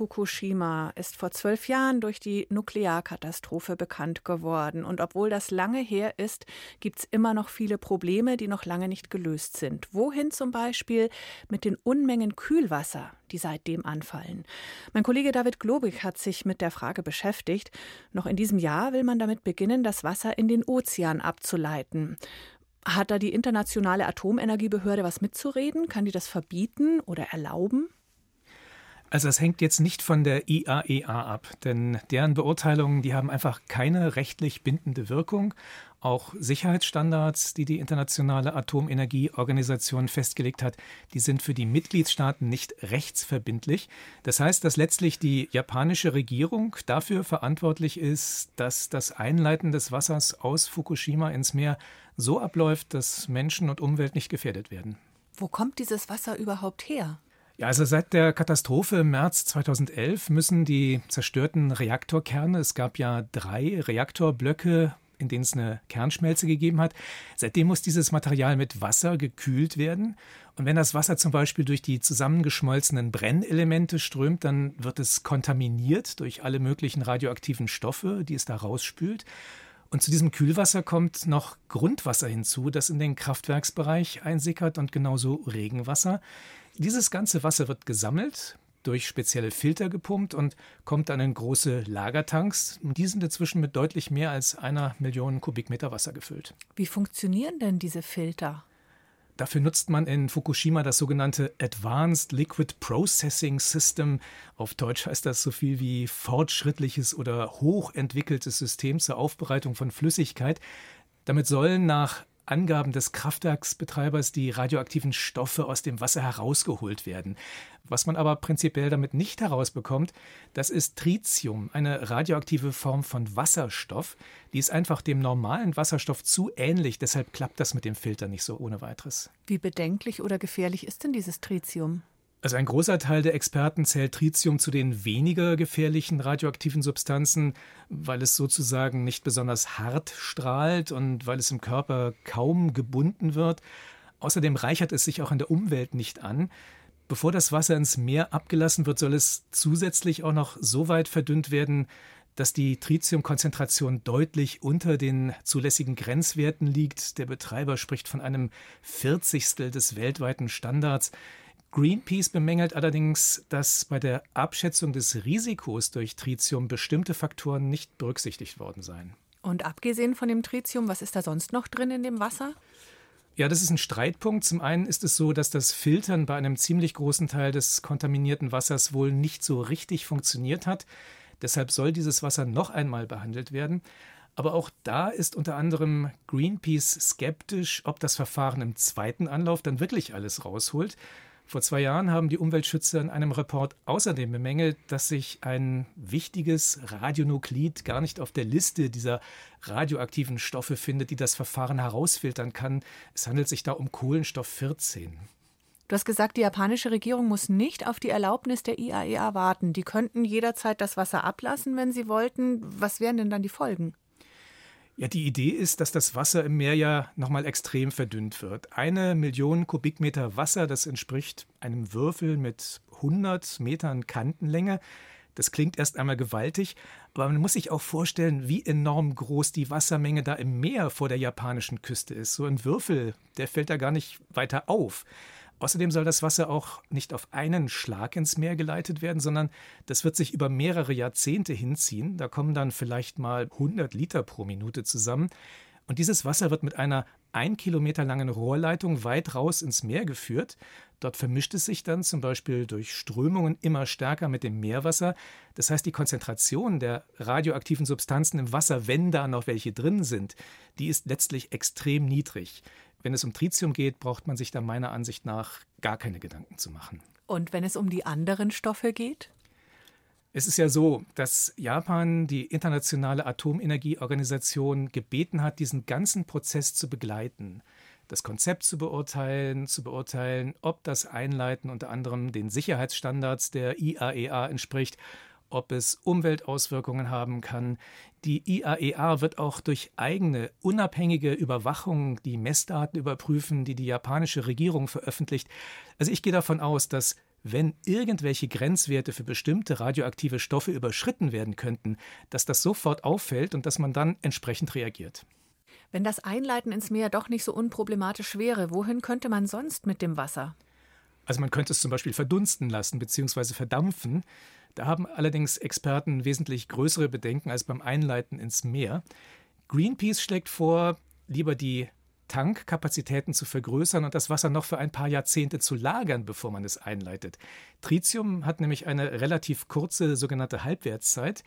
Fukushima ist vor zwölf Jahren durch die Nuklearkatastrophe bekannt geworden. Und obwohl das lange her ist, gibt es immer noch viele Probleme, die noch lange nicht gelöst sind. Wohin zum Beispiel mit den Unmengen Kühlwasser, die seitdem anfallen? Mein Kollege David Globig hat sich mit der Frage beschäftigt. Noch in diesem Jahr will man damit beginnen, das Wasser in den Ozean abzuleiten. Hat da die Internationale Atomenergiebehörde was mitzureden? Kann die das verbieten oder erlauben? Also es hängt jetzt nicht von der IAEA e ab, denn deren Beurteilungen, die haben einfach keine rechtlich bindende Wirkung. Auch Sicherheitsstandards, die die Internationale Atomenergieorganisation festgelegt hat, die sind für die Mitgliedstaaten nicht rechtsverbindlich. Das heißt, dass letztlich die japanische Regierung dafür verantwortlich ist, dass das Einleiten des Wassers aus Fukushima ins Meer so abläuft, dass Menschen und Umwelt nicht gefährdet werden. Wo kommt dieses Wasser überhaupt her? Ja, also seit der Katastrophe im März 2011 müssen die zerstörten Reaktorkerne, es gab ja drei Reaktorblöcke, in denen es eine Kernschmelze gegeben hat. Seitdem muss dieses Material mit Wasser gekühlt werden. Und wenn das Wasser zum Beispiel durch die zusammengeschmolzenen Brennelemente strömt, dann wird es kontaminiert durch alle möglichen radioaktiven Stoffe, die es da rausspült. Und zu diesem Kühlwasser kommt noch Grundwasser hinzu, das in den Kraftwerksbereich einsickert und genauso Regenwasser. Dieses ganze Wasser wird gesammelt, durch spezielle Filter gepumpt und kommt dann in große Lagertanks. Die sind inzwischen mit deutlich mehr als einer Million Kubikmeter Wasser gefüllt. Wie funktionieren denn diese Filter? Dafür nutzt man in Fukushima das sogenannte Advanced Liquid Processing System. Auf Deutsch heißt das so viel wie fortschrittliches oder hochentwickeltes System zur Aufbereitung von Flüssigkeit. Damit sollen nach Angaben des Kraftwerksbetreibers die radioaktiven Stoffe aus dem Wasser herausgeholt werden. Was man aber prinzipiell damit nicht herausbekommt, das ist Tritium, eine radioaktive Form von Wasserstoff. Die ist einfach dem normalen Wasserstoff zu ähnlich, deshalb klappt das mit dem Filter nicht so ohne weiteres. Wie bedenklich oder gefährlich ist denn dieses Tritium? Also ein großer Teil der Experten zählt Tritium zu den weniger gefährlichen radioaktiven Substanzen, weil es sozusagen nicht besonders hart strahlt und weil es im Körper kaum gebunden wird. Außerdem reichert es sich auch in der Umwelt nicht an. Bevor das Wasser ins Meer abgelassen wird, soll es zusätzlich auch noch so weit verdünnt werden, dass die Tritiumkonzentration deutlich unter den zulässigen Grenzwerten liegt. Der Betreiber spricht von einem Vierzigstel des weltweiten Standards. Greenpeace bemängelt allerdings, dass bei der Abschätzung des Risikos durch Tritium bestimmte Faktoren nicht berücksichtigt worden seien. Und abgesehen von dem Tritium, was ist da sonst noch drin in dem Wasser? Ja, das ist ein Streitpunkt. Zum einen ist es so, dass das Filtern bei einem ziemlich großen Teil des kontaminierten Wassers wohl nicht so richtig funktioniert hat. Deshalb soll dieses Wasser noch einmal behandelt werden. Aber auch da ist unter anderem Greenpeace skeptisch, ob das Verfahren im zweiten Anlauf dann wirklich alles rausholt. Vor zwei Jahren haben die Umweltschützer in einem Report außerdem bemängelt, dass sich ein wichtiges Radionuklid gar nicht auf der Liste dieser radioaktiven Stoffe findet, die das Verfahren herausfiltern kann. Es handelt sich da um Kohlenstoff 14. Du hast gesagt, die japanische Regierung muss nicht auf die Erlaubnis der IAEA warten. Die könnten jederzeit das Wasser ablassen, wenn sie wollten. Was wären denn dann die Folgen? Ja, die Idee ist, dass das Wasser im Meer ja nochmal extrem verdünnt wird. Eine Million Kubikmeter Wasser, das entspricht einem Würfel mit 100 Metern Kantenlänge. Das klingt erst einmal gewaltig, aber man muss sich auch vorstellen, wie enorm groß die Wassermenge da im Meer vor der japanischen Küste ist. So ein Würfel, der fällt da gar nicht weiter auf. Außerdem soll das Wasser auch nicht auf einen Schlag ins Meer geleitet werden, sondern das wird sich über mehrere Jahrzehnte hinziehen. Da kommen dann vielleicht mal 100 Liter pro Minute zusammen. Und dieses Wasser wird mit einer ein Kilometer langen Rohrleitung weit raus ins Meer geführt. Dort vermischt es sich dann zum Beispiel durch Strömungen immer stärker mit dem Meerwasser. Das heißt, die Konzentration der radioaktiven Substanzen im Wasser, wenn da noch welche drin sind, die ist letztlich extrem niedrig. Wenn es um Tritium geht, braucht man sich da meiner Ansicht nach gar keine Gedanken zu machen. Und wenn es um die anderen Stoffe geht? Es ist ja so, dass Japan die Internationale Atomenergieorganisation gebeten hat, diesen ganzen Prozess zu begleiten, das Konzept zu beurteilen, zu beurteilen, ob das Einleiten unter anderem den Sicherheitsstandards der IAEA e entspricht ob es Umweltauswirkungen haben kann. Die IAEA e wird auch durch eigene unabhängige Überwachung die Messdaten überprüfen, die die japanische Regierung veröffentlicht. Also ich gehe davon aus, dass wenn irgendwelche Grenzwerte für bestimmte radioaktive Stoffe überschritten werden könnten, dass das sofort auffällt und dass man dann entsprechend reagiert. Wenn das Einleiten ins Meer doch nicht so unproblematisch wäre, wohin könnte man sonst mit dem Wasser? Also man könnte es zum Beispiel verdunsten lassen bzw. verdampfen. Da haben allerdings Experten wesentlich größere Bedenken als beim Einleiten ins Meer. Greenpeace schlägt vor, lieber die Tankkapazitäten zu vergrößern und das Wasser noch für ein paar Jahrzehnte zu lagern, bevor man es einleitet. Tritium hat nämlich eine relativ kurze sogenannte Halbwertszeit.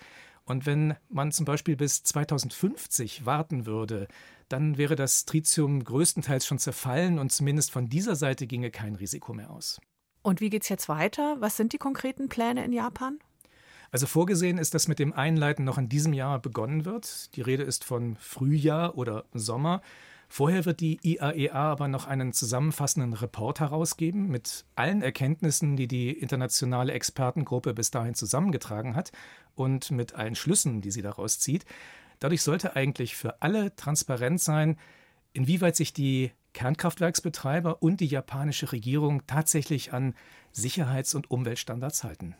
Und wenn man zum Beispiel bis 2050 warten würde, dann wäre das Tritium größtenteils schon zerfallen und zumindest von dieser Seite ginge kein Risiko mehr aus. Und wie geht es jetzt weiter? Was sind die konkreten Pläne in Japan? Also vorgesehen ist, dass mit dem Einleiten noch in diesem Jahr begonnen wird. Die Rede ist von Frühjahr oder Sommer. Vorher wird die IAEA e aber noch einen zusammenfassenden Report herausgeben mit allen Erkenntnissen, die die internationale Expertengruppe bis dahin zusammengetragen hat und mit allen Schlüssen, die sie daraus zieht. Dadurch sollte eigentlich für alle transparent sein, inwieweit sich die Kernkraftwerksbetreiber und die japanische Regierung tatsächlich an Sicherheits- und Umweltstandards halten.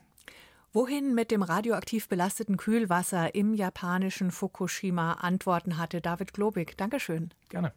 Wohin mit dem radioaktiv belasteten Kühlwasser im japanischen Fukushima Antworten hatte David Globig. Dankeschön. Gerne.